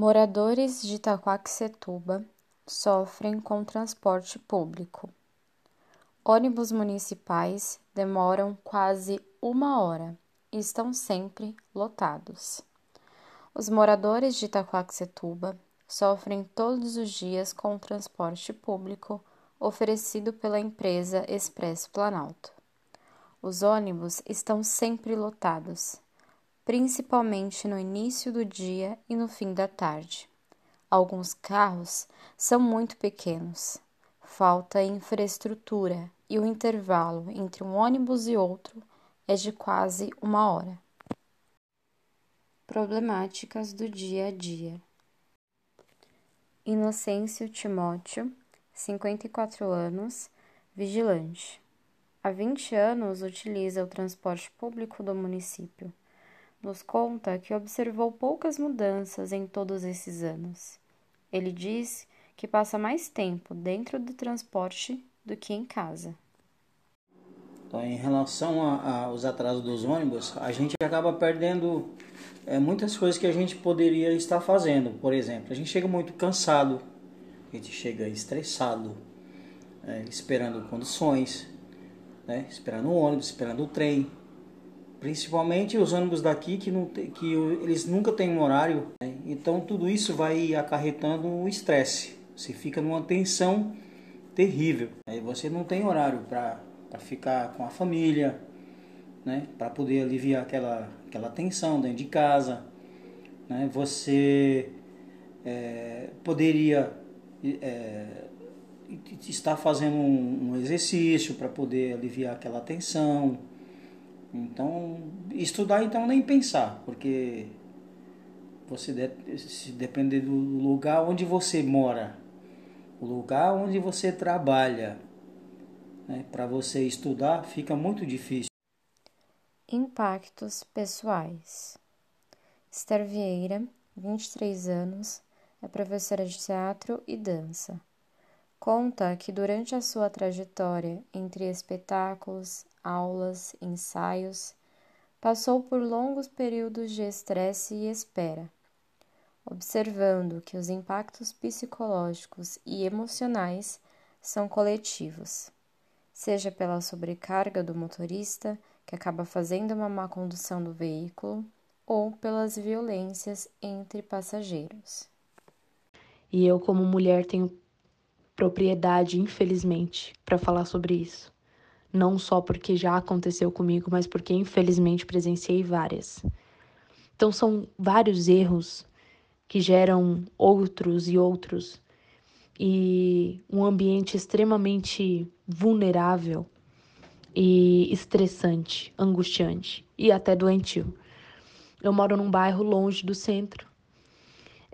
Moradores de Itaquaquecetuba sofrem com transporte público. Ônibus municipais demoram quase uma hora e estão sempre lotados. Os moradores de Itaquaquecetuba sofrem todos os dias com o transporte público oferecido pela empresa Expresso Planalto. Os ônibus estão sempre lotados principalmente no início do dia e no fim da tarde. Alguns carros são muito pequenos, falta infraestrutura e o intervalo entre um ônibus e outro é de quase uma hora. Problemáticas do dia a dia. Inocêncio Timóteo, 54 anos, vigilante. Há 20 anos utiliza o transporte público do município nos conta que observou poucas mudanças em todos esses anos. Ele diz que passa mais tempo dentro do transporte do que em casa. Então, em relação aos atrasos dos ônibus, a gente acaba perdendo é, muitas coisas que a gente poderia estar fazendo. Por exemplo, a gente chega muito cansado, a gente chega estressado, é, esperando condições, né, esperando o ônibus, esperando o trem, Principalmente os ônibus daqui que, não que eles nunca têm um horário. Né? Então tudo isso vai acarretando o estresse. Você fica numa tensão terrível. Aí você não tem horário para ficar com a família, né? para poder aliviar aquela, aquela tensão dentro de casa. Né? Você é, poderia é, estar fazendo um, um exercício para poder aliviar aquela tensão então, estudar então nem pensar, porque você de, se depender do lugar onde você mora, o lugar onde você trabalha, né, para você estudar fica muito difícil. Impactos pessoais. Esther Vieira, 23 anos, é professora de teatro e dança. Conta que durante a sua trajetória entre espetáculos, aulas, ensaios, passou por longos períodos de estresse e espera, observando que os impactos psicológicos e emocionais são coletivos, seja pela sobrecarga do motorista, que acaba fazendo uma má condução do veículo, ou pelas violências entre passageiros. E eu, como mulher, tenho propriedade, infelizmente, para falar sobre isso. Não só porque já aconteceu comigo, mas porque infelizmente presenciei várias. Então são vários erros que geram outros e outros e um ambiente extremamente vulnerável e estressante, angustiante e até doentio. Eu moro num bairro longe do centro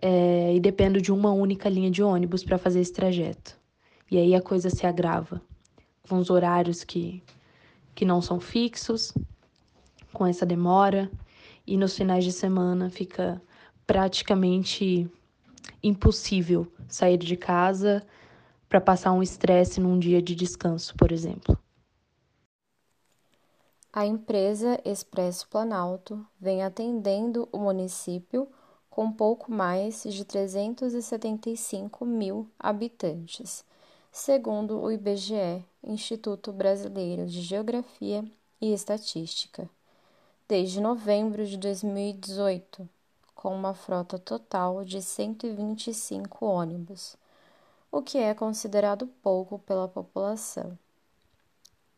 é, e dependo de uma única linha de ônibus para fazer esse trajeto. E aí a coisa se agrava, com os horários que, que não são fixos, com essa demora, e nos finais de semana fica praticamente impossível sair de casa para passar um estresse num dia de descanso, por exemplo. A empresa Expresso Planalto vem atendendo o município com pouco mais de 375 mil habitantes, segundo o IBGE, Instituto Brasileiro de Geografia e Estatística, desde novembro de 2018, com uma frota total de 125 ônibus, o que é considerado pouco pela população.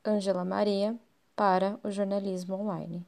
Angela Maria, para o jornalismo online.